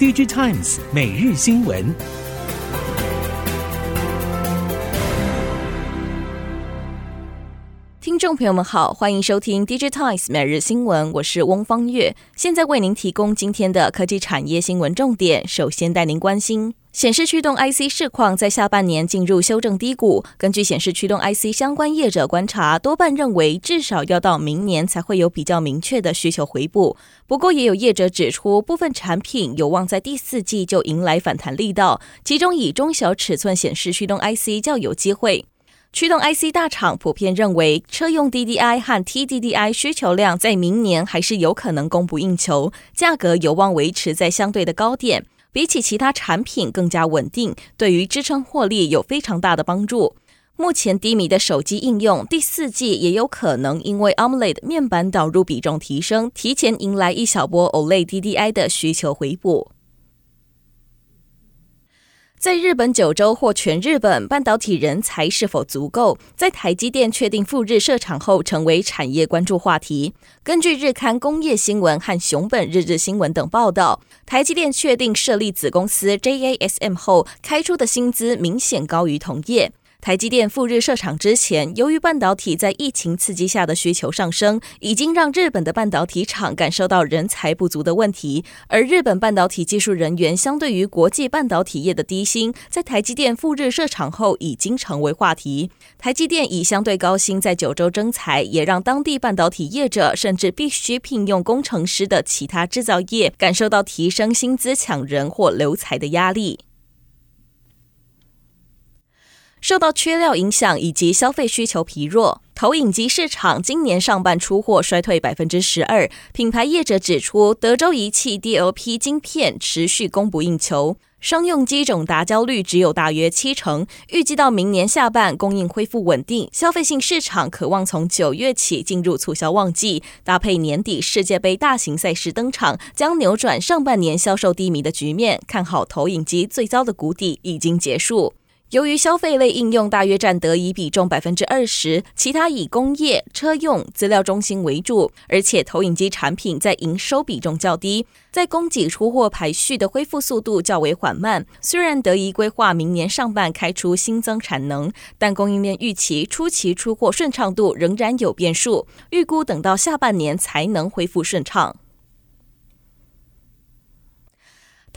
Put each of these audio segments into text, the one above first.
DG Times 每日新闻。众朋友们好，欢迎收听 DigiTimes 每日新闻，我是翁方月，现在为您提供今天的科技产业新闻重点。首先带您关心。显示驱动 IC 市况在下半年进入修正低谷。根据显示驱动 IC 相关业者观察，多半认为至少要到明年才会有比较明确的需求回补。不过，也有业者指出，部分产品有望在第四季就迎来反弹力道，其中以中小尺寸显示驱动 IC 较有机会。驱动 IC 大厂普遍认为，车用 DDI 和 TDDI 需求量在明年还是有可能供不应求，价格有望维持在相对的高点。比起其他产品更加稳定，对于支撑获利有非常大的帮助。目前低迷的手机应用，第四季也有可能因为 AMOLED 面板导入比重提升，提前迎来一小波 OLED DDI 的需求回补。在日本九州或全日本，半导体人才是否足够？在台积电确定赴日设厂后，成为产业关注话题。根据日刊工业新闻和熊本日日新闻等报道，台积电确定设立子公司 JASM 后，开出的薪资明显高于同业。台积电赴日设厂之前，由于半导体在疫情刺激下的需求上升，已经让日本的半导体厂感受到人才不足的问题。而日本半导体技术人员相对于国际半导体业的低薪，在台积电赴日设厂后已经成为话题。台积电以相对高薪在九州征才，也让当地半导体业者甚至必须聘用工程师的其他制造业感受到提升薪资抢人或留才的压力。受到缺料影响以及消费需求疲弱，投影机市场今年上半出货衰退百分之十二。品牌业者指出，德州仪器 DLP 晶片持续供不应求，商用机种达交率只有大约七成。预计到明年下半供应恢复稳定，消费性市场可望从九月起进入促销旺季，搭配年底世界杯大型赛事登场，将扭转上半年销售低迷的局面。看好投影机最糟的谷底已经结束。由于消费类应用大约占德仪比重百分之二十，其他以工业、车用、资料中心为主，而且投影机产品在营收比重较低，在供给出货排序的恢复速度较为缓慢。虽然德仪规划明年上半开出新增产能，但供应链预期初期出货顺畅度仍然有变数，预估等到下半年才能恢复顺畅。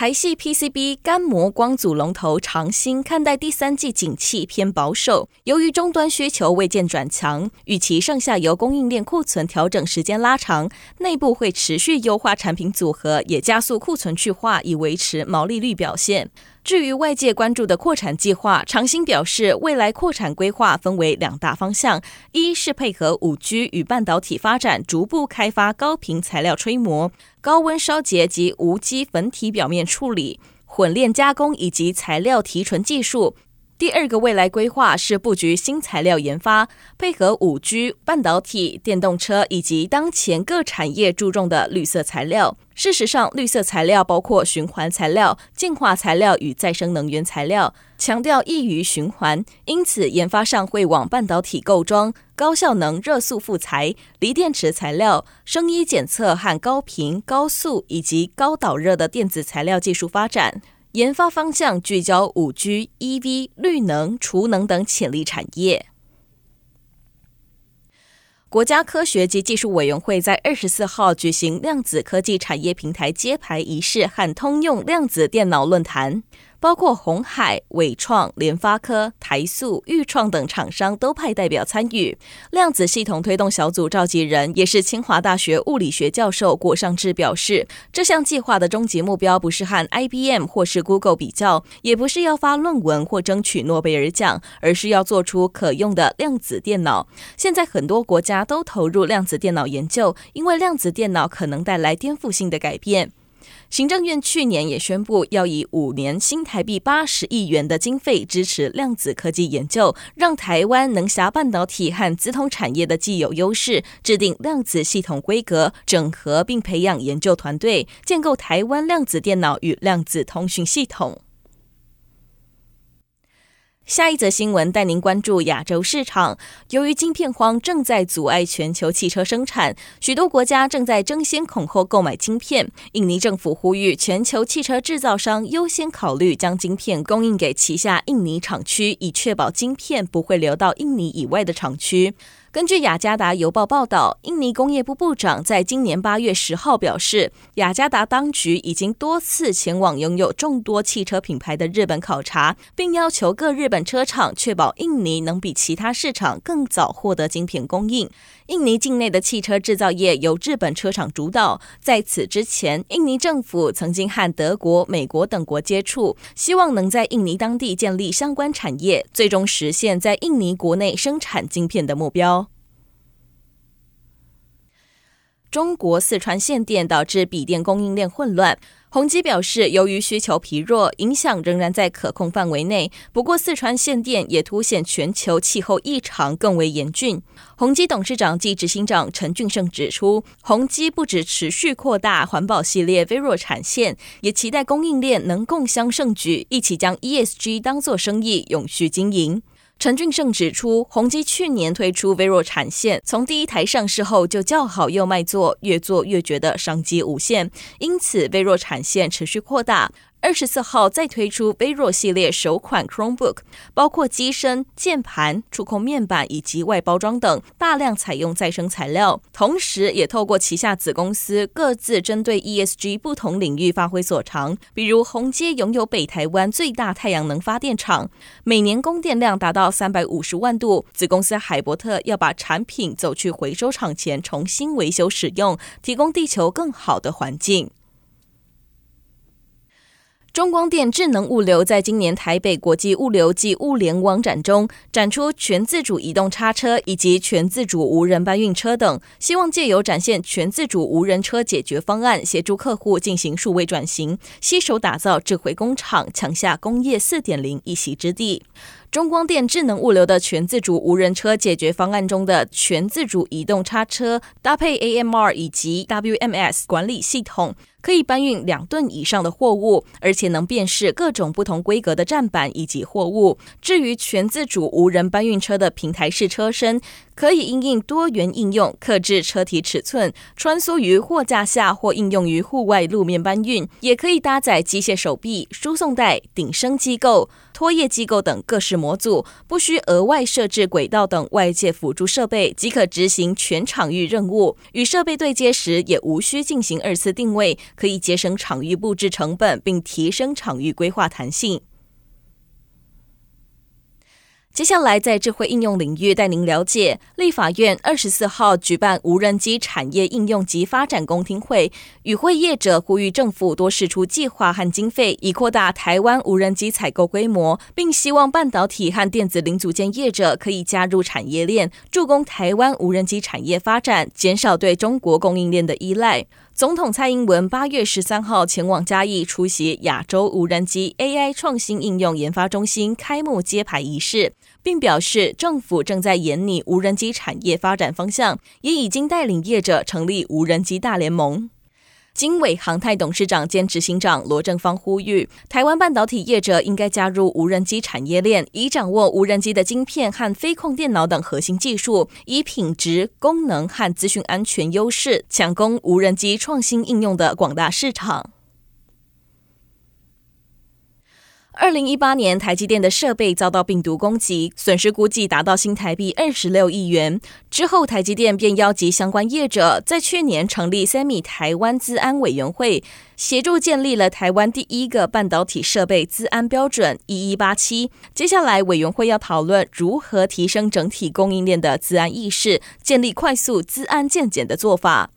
台系 PCB 干膜光阻龙头长兴看待第三季景气偏保守，由于终端需求未见转强，与其上下游供应链库存调整时间拉长，内部会持续优化产品组合，也加速库存去化，以维持毛利率表现。至于外界关注的扩产计划，长兴表示，未来扩产规划分为两大方向：一是配合五 G 与半导体发展，逐步开发高频材料吹磨、高温烧结及无机粉体表面处理、混炼加工以及材料提纯技术。第二个未来规划是布局新材料研发，配合五 G、半导体、电动车以及当前各产业注重的绿色材料。事实上，绿色材料包括循环材料、净化材料与再生能源材料，强调易于循环，因此研发上会往半导体构装、高效能热塑复材、锂电池材料、声医检测和高频、高速以及高导热的电子材料技术发展。研发方向聚焦五 G、EV、绿能、储能等潜力产业。国家科学及技术委员会在二十四号举行量子科技产业平台揭牌仪式和通用量子电脑论坛。包括鸿海、伟创、联发科、台塑、裕创等厂商都派代表参与。量子系统推动小组召集人也是清华大学物理学教授郭尚志表示，这项计划的终极目标不是和 IBM 或是 Google 比较，也不是要发论文或争取诺贝尔奖，而是要做出可用的量子电脑。现在很多国家都投入量子电脑研究，因为量子电脑可能带来颠覆性的改变。行政院去年也宣布，要以五年新台币八十亿元的经费支持量子科技研究，让台湾能挟半导体和资通产业的既有优势，制定量子系统规格，整合并培养研究团队，建构台湾量子电脑与量子通讯系统。下一则新闻带您关注亚洲市场。由于晶片荒正在阻碍全球汽车生产，许多国家正在争先恐后购买晶片。印尼政府呼吁全球汽车制造商优先考虑将晶片供应给旗下印尼厂区，以确保晶片不会流到印尼以外的厂区。根据雅加达邮报报道，印尼工业部部长在今年八月十号表示，雅加达当局已经多次前往拥有众多汽车品牌的日本考察，并要求各日本车厂确保印尼能比其他市场更早获得晶片供应。印尼境内的汽车制造业由日本车厂主导。在此之前，印尼政府曾经和德国、美国等国接触，希望能在印尼当地建立相关产业，最终实现在印尼国内生产晶片的目标。中国四川限电导致笔电供应链混乱。宏基表示，由于需求疲弱，影响仍然在可控范围内。不过，四川限电也凸显全球气候异常更为严峻。宏基董事长暨执行长陈俊盛指出，宏基不只持续扩大环保系列 Vero 产线，也期待供应链能共襄盛举，一起将 ESG 当作生意，永续经营。陈俊胜指出，宏基去年推出 Vero 产线，从第一台上市后就叫好又卖座，越做越觉得商机无限，因此 Vero 产线持续扩大。二十四号再推出微弱系列首款 Chromebook，包括机身、键盘、触控面板以及外包装等，大量采用再生材料。同时，也透过旗下子公司各自针对 ESG 不同领域发挥所长。比如，宏基拥有北台湾最大太阳能发电厂，每年供电量达到三百五十万度。子公司海伯特要把产品走去回收厂前重新维修使用，提供地球更好的环境。中光电智能物流在今年台北国际物流暨物联网展中展出全自主移动叉车以及全自主无人搬运车等，希望借由展现全自主无人车解决方案，协助客户进行数位转型，携手打造智慧工厂，抢下工业四点零一席之地。中光电智能物流的全自主无人车解决方案中的全自主移动叉车，搭配 AMR 以及 WMS 管理系统，可以搬运两吨以上的货物，而且能辨识各种不同规格的站板以及货物。至于全自主无人搬运车的平台式车身，可以应用多元应用，克制车体尺寸，穿梭于货架下或应用于户外路面搬运，也可以搭载机械手臂、输送带、顶升机构、拖曳机构等各式模组，不需额外设置轨道等外界辅助设备，即可执行全场域任务。与设备对接时，也无需进行二次定位，可以节省场域布置成本，并提升场域规划弹性。接下来，在智慧应用领域带您了解，立法院二十四号举办无人机产业应用及发展公听会，与会业者呼吁政府多释出计划和经费，以扩大台湾无人机采购规模，并希望半导体和电子零组件业者可以加入产业链，助攻台湾无人机产业发展，减少对中国供应链的依赖。总统蔡英文八月十三号前往嘉义出席亚洲无人机 AI 创新应用研发中心开幕揭牌仪式，并表示政府正在研拟无人机产业发展方向，也已经带领业者成立无人机大联盟。经纬航太董事长兼执行长罗正方呼吁，台湾半导体业者应该加入无人机产业链，以掌握无人机的晶片和飞控电脑等核心技术，以品质、功能和资讯安全优势，抢攻无人机创新应用的广大市场。二零一八年，台积电的设备遭到病毒攻击，损失估计达到新台币二十六亿元。之后，台积电便邀集相关业者，在去年成立 SEMI 台湾资安委员会，协助建立了台湾第一个半导体设备资安标准一一八七。接下来，委员会要讨论如何提升整体供应链的资安意识，建立快速资安健检的做法。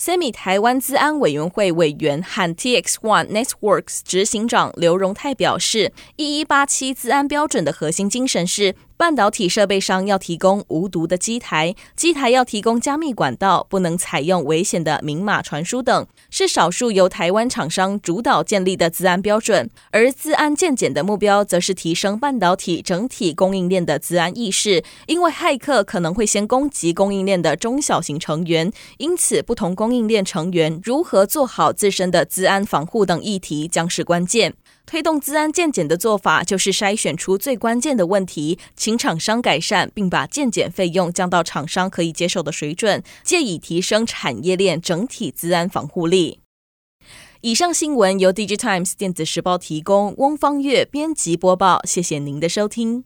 SEMI 台湾资安委员会委员和 TX One Networks 执行长刘荣泰表示，一一八七资安标准的核心精神是。半导体设备商要提供无毒的机台，机台要提供加密管道，不能采用危险的明码传输等，是少数由台湾厂商主导建立的资安标准。而资安健检的目标，则是提升半导体整体供应链的资安意识，因为骇客可能会先攻击供应链的中小型成员，因此不同供应链成员如何做好自身的资安防护等议题将是关键。推动资安健检的做法，就是筛选出最关键的问题，请厂商改善，并把健检费用降到厂商可以接受的水准，借以提升产业链整体资安防护力。以上新闻由《DigiTimes 电子时报》提供，翁方月编辑播报。谢谢您的收听。